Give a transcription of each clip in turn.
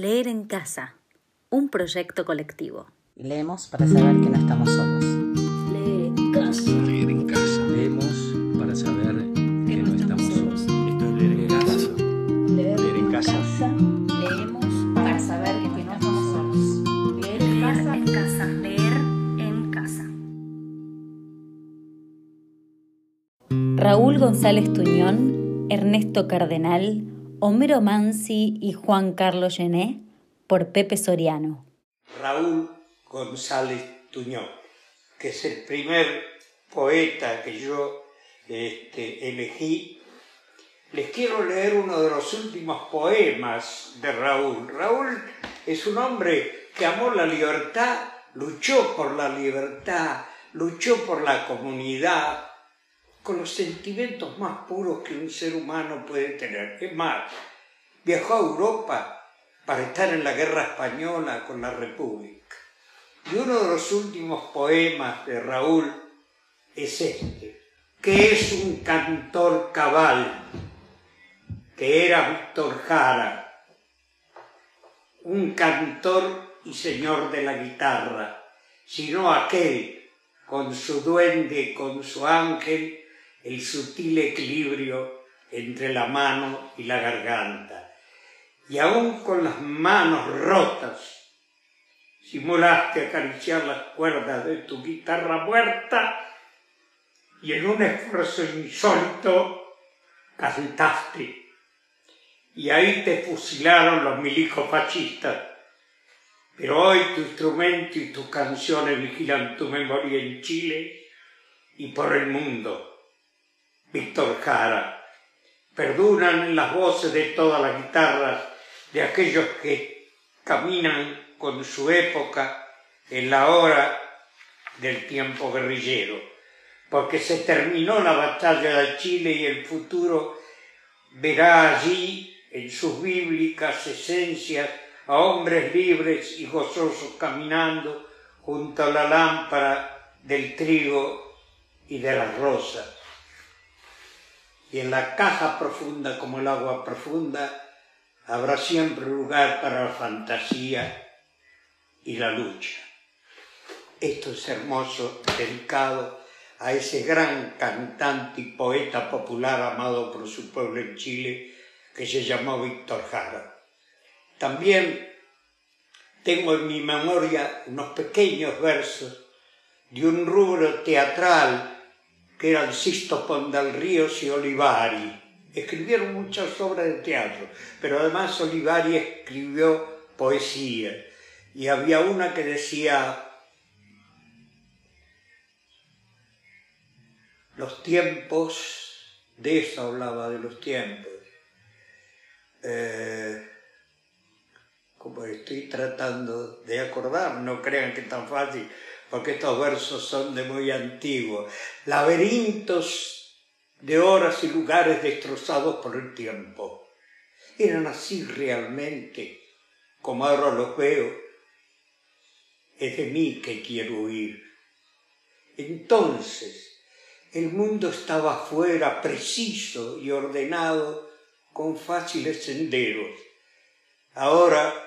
Leer en casa, un proyecto colectivo. Leemos para saber que no estamos solos. Leer en casa. Leer en casa. Leemos para saber que no estamos solos. Esto es leer en casa. Leer en casa. Leemos para saber que no estamos solos. Leer en casa. en casa. Leer en casa. Raúl González Tuñón, Ernesto Cardenal, Homero Mansi y Juan Carlos Llené por Pepe Soriano. Raúl González Tuñón, que es el primer poeta que yo este, elegí. Les quiero leer uno de los últimos poemas de Raúl. Raúl es un hombre que amó la libertad, luchó por la libertad, luchó por la comunidad, con los sentimientos más puros que un ser humano puede tener. Es más, viajó a Europa para estar en la guerra española con la República. Y uno de los últimos poemas de Raúl es este, que es un cantor cabal, que era Víctor Jara, un cantor y señor de la guitarra, sino aquel con su duende, con su ángel, el sutil equilibrio entre la mano y la garganta. Y aún con las manos rotas, simulaste acariciar las cuerdas de tu guitarra muerta y en un esfuerzo insólito cantaste. Y ahí te fusilaron los milicos fascistas. Pero hoy tu instrumento y tus canciones vigilan tu memoria en Chile y por el mundo. Víctor Jara. Perduran las voces de todas las guitarras de aquellos que caminan con su época en la hora del tiempo guerrillero, porque se terminó la batalla de Chile y el futuro verá allí en sus bíblicas esencias a hombres libres y gozosos caminando junto a la lámpara del trigo y de las rosas y en la caja profunda como el agua profunda habrá siempre lugar para la fantasía y la lucha. Esto es hermoso, dedicado a ese gran cantante y poeta popular amado por su pueblo en Chile, que se llamó Víctor Jara. También tengo en mi memoria unos pequeños versos de un rubro teatral que eran Sisto Ríos y Olivari. Escribieron muchas obras de teatro, pero además Olivari escribió poesía. Y había una que decía, los tiempos, de eso hablaba de los tiempos. Eh, como estoy tratando de acordar, no crean que es tan fácil, porque estos versos son de muy antiguo. Laberintos de horas y lugares destrozados por el tiempo. Eran así realmente, como ahora los veo. Es de mí que quiero huir. Entonces, el mundo estaba fuera, preciso y ordenado, con fáciles senderos. Ahora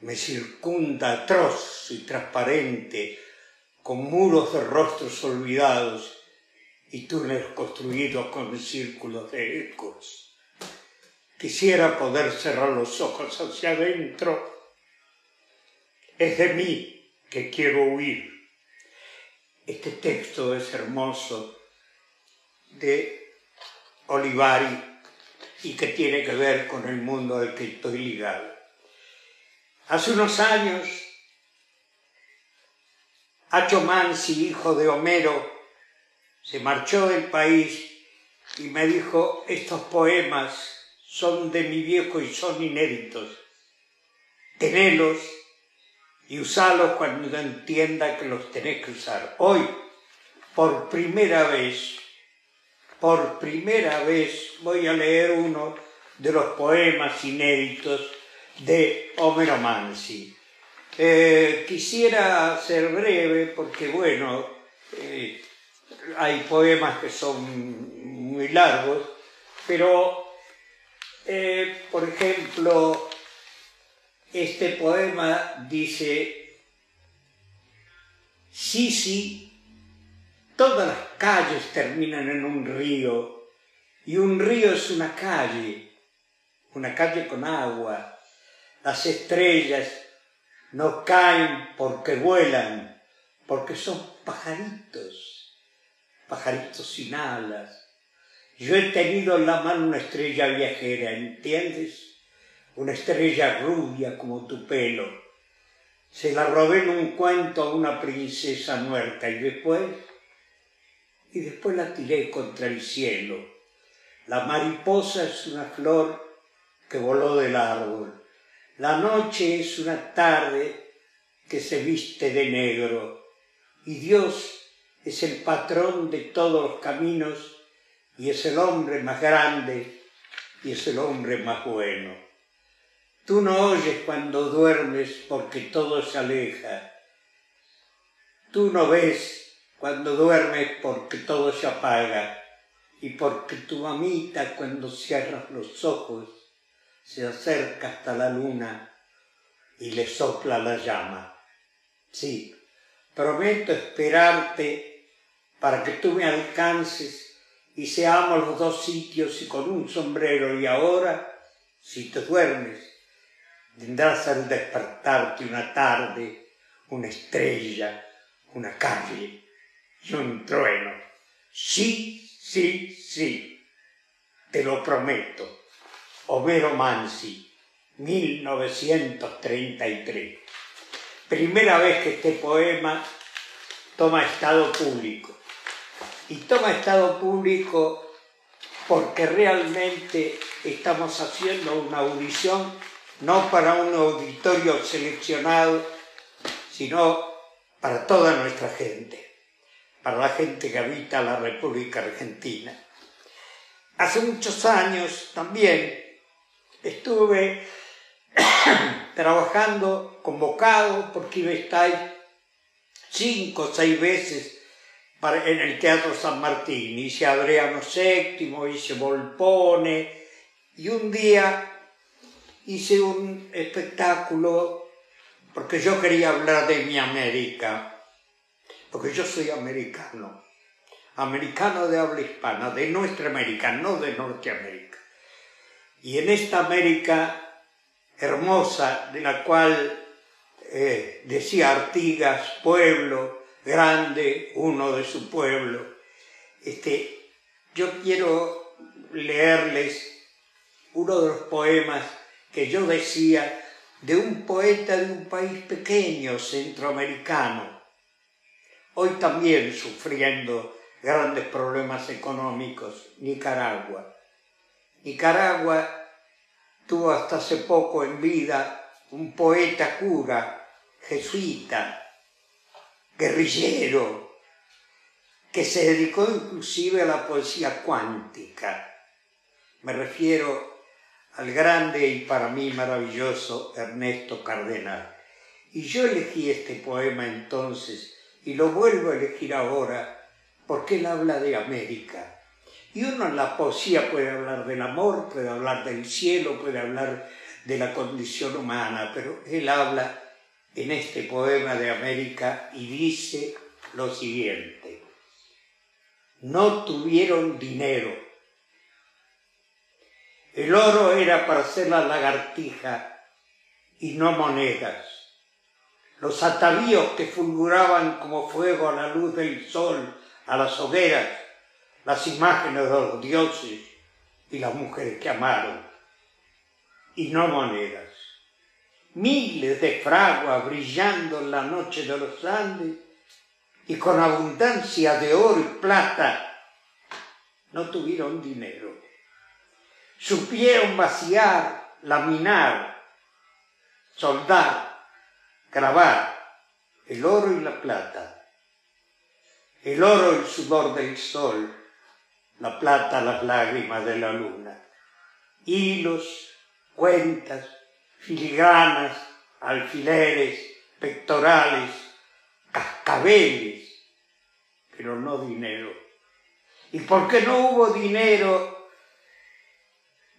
me circunda atroz y transparente con muros de rostros olvidados y túneles construidos con círculos de ecos. Quisiera poder cerrar los ojos hacia adentro. Es de mí que quiero huir. Este texto es hermoso de Olivari y que tiene que ver con el mundo al que estoy ligado. Hace unos años Hacho Mansi, hijo de Homero, se marchó del país y me dijo, estos poemas son de mi viejo y son inéditos. Tenelos y usalos cuando entienda que los tenés que usar. Hoy, por primera vez, por primera vez voy a leer uno de los poemas inéditos de Homero Mansi. Eh, quisiera ser breve porque, bueno, eh, hay poemas que son muy largos, pero, eh, por ejemplo, este poema dice, sí, sí, todas las calles terminan en un río y un río es una calle, una calle con agua. Las estrellas no caen porque vuelan, porque son pajaritos, pajaritos sin alas. Yo he tenido en la mano una estrella viajera, ¿entiendes? Una estrella rubia como tu pelo. Se la robé en un cuento a una princesa muerta y después, y después la tiré contra el cielo. La mariposa es una flor que voló del árbol. La noche es una tarde que se viste de negro y Dios es el patrón de todos los caminos y es el hombre más grande y es el hombre más bueno. Tú no oyes cuando duermes porque todo se aleja. Tú no ves cuando duermes porque todo se apaga y porque tu mamita cuando cierras los ojos se acerca hasta la luna y le sopla la llama. Sí, prometo esperarte para que tú me alcances y seamos los dos sitios y con un sombrero y ahora, si te duermes, tendrás al despertarte una tarde, una estrella, una calle y un trueno. Sí, sí, sí, te lo prometo. Homero Mansi, 1933. Primera vez que este poema toma estado público. Y toma estado público porque realmente estamos haciendo una audición no para un auditorio seleccionado, sino para toda nuestra gente, para la gente que habita la República Argentina. Hace muchos años también estuve trabajando convocado a estar cinco o seis veces en el Teatro San Martín. Hice Adriano VII, hice Volpone y un día hice un espectáculo porque yo quería hablar de mi América, porque yo soy americano, americano de habla hispana, de nuestra América, no de Norteamérica. Y en esta América hermosa, de la cual eh, decía Artigas, pueblo grande, uno de su pueblo, este, yo quiero leerles uno de los poemas que yo decía de un poeta de un país pequeño, centroamericano, hoy también sufriendo grandes problemas económicos, Nicaragua. Nicaragua tuvo hasta hace poco en vida un poeta cura, jesuita, guerrillero, que se dedicó inclusive a la poesía cuántica. Me refiero al grande y para mí maravilloso Ernesto Cardenal. Y yo elegí este poema entonces y lo vuelvo a elegir ahora porque él habla de América y uno en la poesía puede hablar del amor, puede hablar del cielo, puede hablar de la condición humana, pero él habla en este poema de América y dice lo siguiente. No tuvieron dinero. El oro era para hacer la lagartija y no monedas. Los atavíos que fulguraban como fuego a la luz del sol, a las hogueras, las imágenes de los dioses y las mujeres que amaron, y no monedas. Miles de fraguas brillando en la noche de los Andes y con abundancia de oro y plata, no tuvieron dinero. Supieron vaciar, laminar, soldar, grabar el oro y la plata. El oro el sudor del sol, la plata las lágrimas de la luna. Hilos, cuentas, filigranas, alfileres, pectorales, cascabeles, pero no dinero. Y porque no hubo dinero,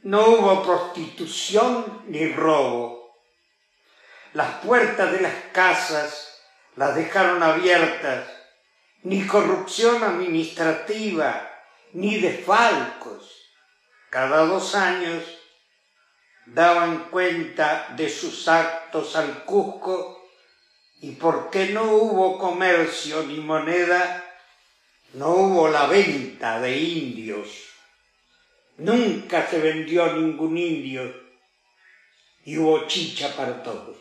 no hubo prostitución ni robo. las puertas de las casas las dejaron abiertas, ni corrupción administrativa, ni desfalcos. Cada dos años daban cuenta de sus actos al Cusco y porque no hubo comercio ni moneda, no hubo la venta de indios. Nunca se vendió ningún indio y hubo chicha para todos.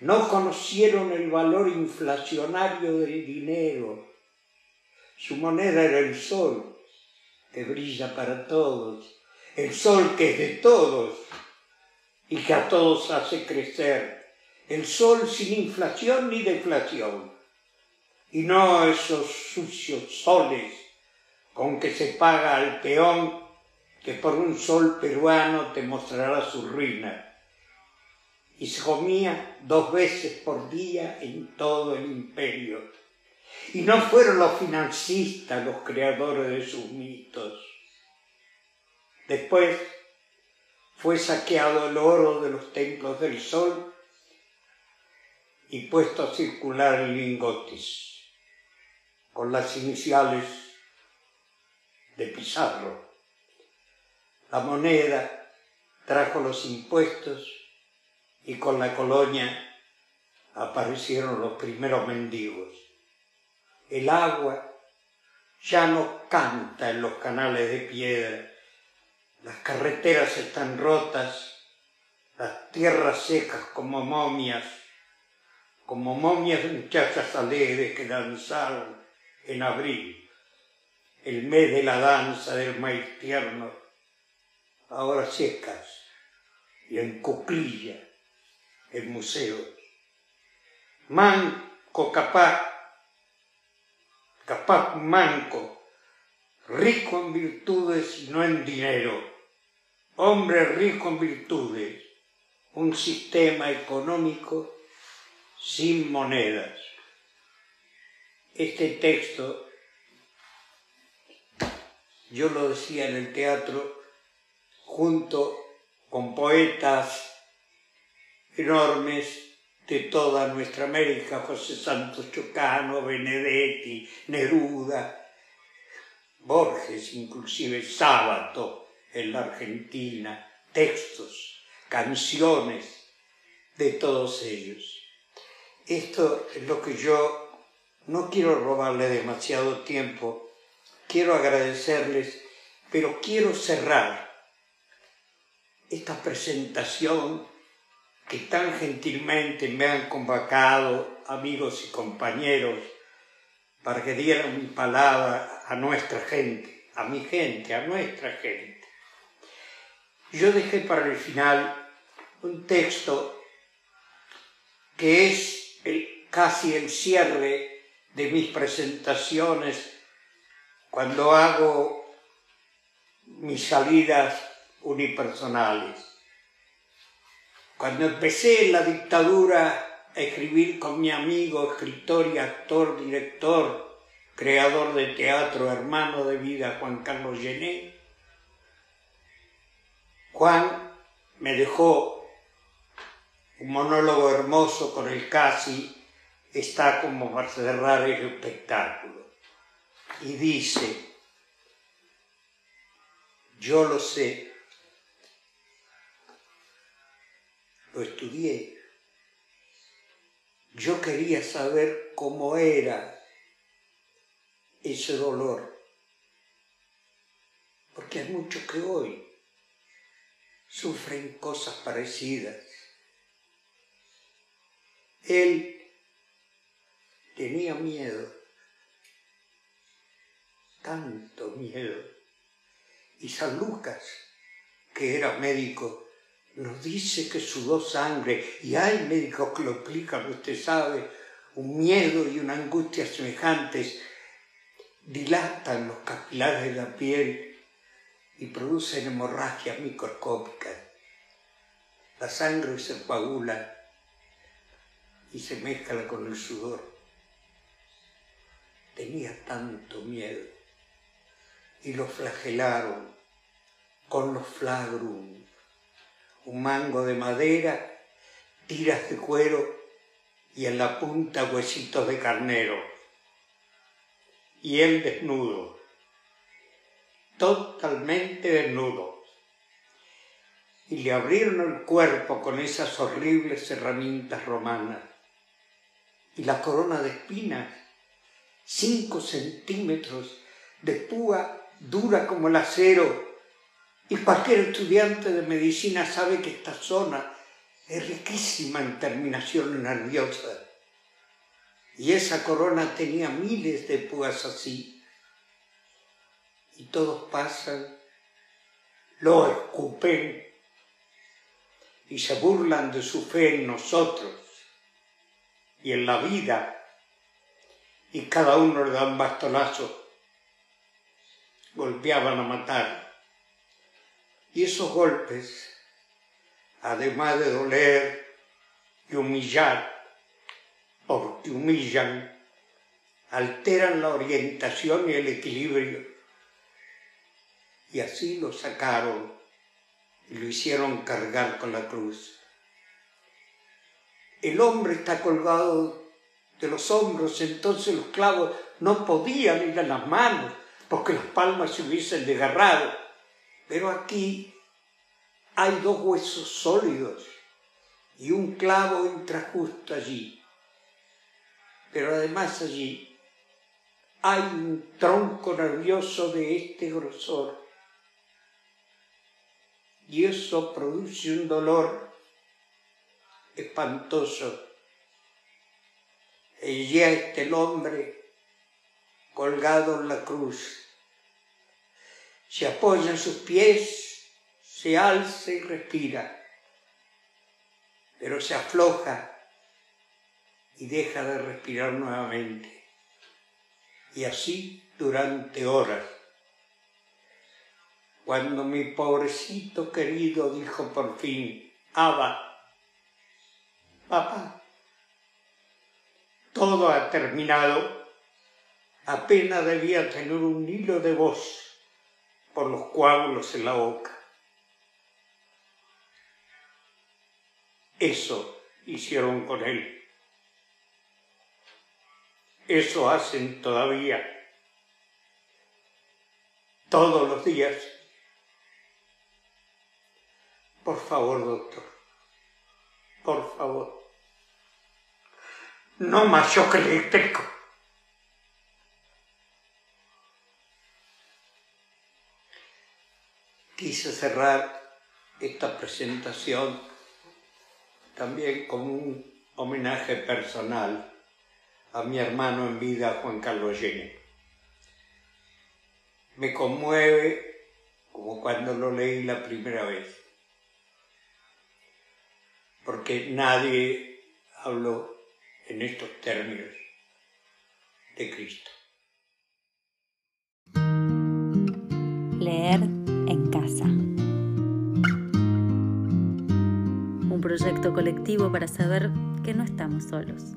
No conocieron el valor inflacionario del dinero. Su moneda era el sol, que brilla para todos, el sol que es de todos y que a todos hace crecer el sol sin inflación ni deflación, y no esos sucios soles con que se paga al peón que por un sol peruano te mostrará su ruina. Y se comía dos veces por día en todo el imperio. Y no fueron los financistas los creadores de sus mitos. Después fue saqueado el oro de los templos del sol y puesto a circular en lingotes con las iniciales de Pizarro. La moneda trajo los impuestos y con la colonia aparecieron los primeros mendigos. El agua ya no canta en los canales de piedra, las carreteras están rotas, las tierras secas como momias, como momias de muchachas alegres que danzaron en abril, el mes de la danza del maíz tierno, ahora secas y en cuclilla, en museos. Manco capaz, capaz manco, rico en virtudes y no en dinero, hombre rico en virtudes, un sistema económico sin monedas. Este texto, yo lo decía en el teatro, junto con poetas enormes de toda nuestra América, José Santos Chocano, Benedetti, Neruda, Borges, inclusive Sábato en la Argentina, textos, canciones de todos ellos. Esto es lo que yo no quiero robarle demasiado tiempo, quiero agradecerles, pero quiero cerrar esta presentación que tan gentilmente me han convocado amigos y compañeros para que dieran mi palabra a nuestra gente, a mi gente, a nuestra gente. Yo dejé para el final un texto que es casi el cierre de mis presentaciones cuando hago mis salidas unipersonales. Cuando empecé la dictadura a escribir con mi amigo, escritor y actor, director, creador de teatro, hermano de vida, Juan Carlos Gené, Juan me dejó un monólogo hermoso con el casi está como para cerrar el espectáculo. Y dice, yo lo sé, lo estudié, yo quería saber cómo era ese dolor, porque hay muchos que hoy sufren cosas parecidas él tenía miedo, tanto miedo. Y San Lucas, que era médico, nos dice que sudó sangre, y hay médicos que lo explican, usted sabe, un miedo y una angustia semejantes dilatan los capilares de la piel y producen hemorragias microscópicas. La sangre se coagula y se mezcla con el sudor. Tenía tanto miedo y lo flagelaron con los flagrum, un mango de madera tiras de cuero y en la punta huesitos de carnero. Y él desnudo, totalmente desnudo. Y le abrieron el cuerpo con esas horribles herramientas romanas. Y la corona de espinas, cinco centímetros de púa dura como el acero. Y cualquier estudiante de medicina sabe que esta zona es riquísima en terminación nerviosa. Y esa corona tenía miles de púas así. Y todos pasan, lo escupen y se burlan de su fe en nosotros y en la vida. Y cada uno le da un bastonazo. Golpeaban a matar. Y esos golpes además de doler y humillar, porque humillan, alteran la orientación y el equilibrio. Y así lo sacaron y lo hicieron cargar con la cruz. El hombre está colgado de los hombros, entonces los clavos no podían ir a las manos porque las palmas se hubiesen desgarrado. Pero aquí hay dos huesos sólidos y un clavo entra justo allí. Pero además allí hay un tronco nervioso de este grosor. Y eso produce un dolor espantoso. Y ya está el hombre colgado en la cruz. Se apoya en sus pies se alza y respira, pero se afloja y deja de respirar nuevamente. Y así durante horas. Cuando mi pobrecito querido dijo por fin, Abba, papá, todo ha terminado, apenas debía tener un hilo de voz por los coágulos en la boca. Eso hicieron con él. Eso hacen todavía. Todos los días. Por favor, doctor. Por favor. No más shock eléctrico. Quise cerrar esta presentación también como un homenaje personal a mi hermano en vida, Juan Carlos Llene. Me conmueve como cuando lo leí la primera vez, porque nadie habló en estos términos de Cristo. Leer un proyecto colectivo para saber que no estamos solos.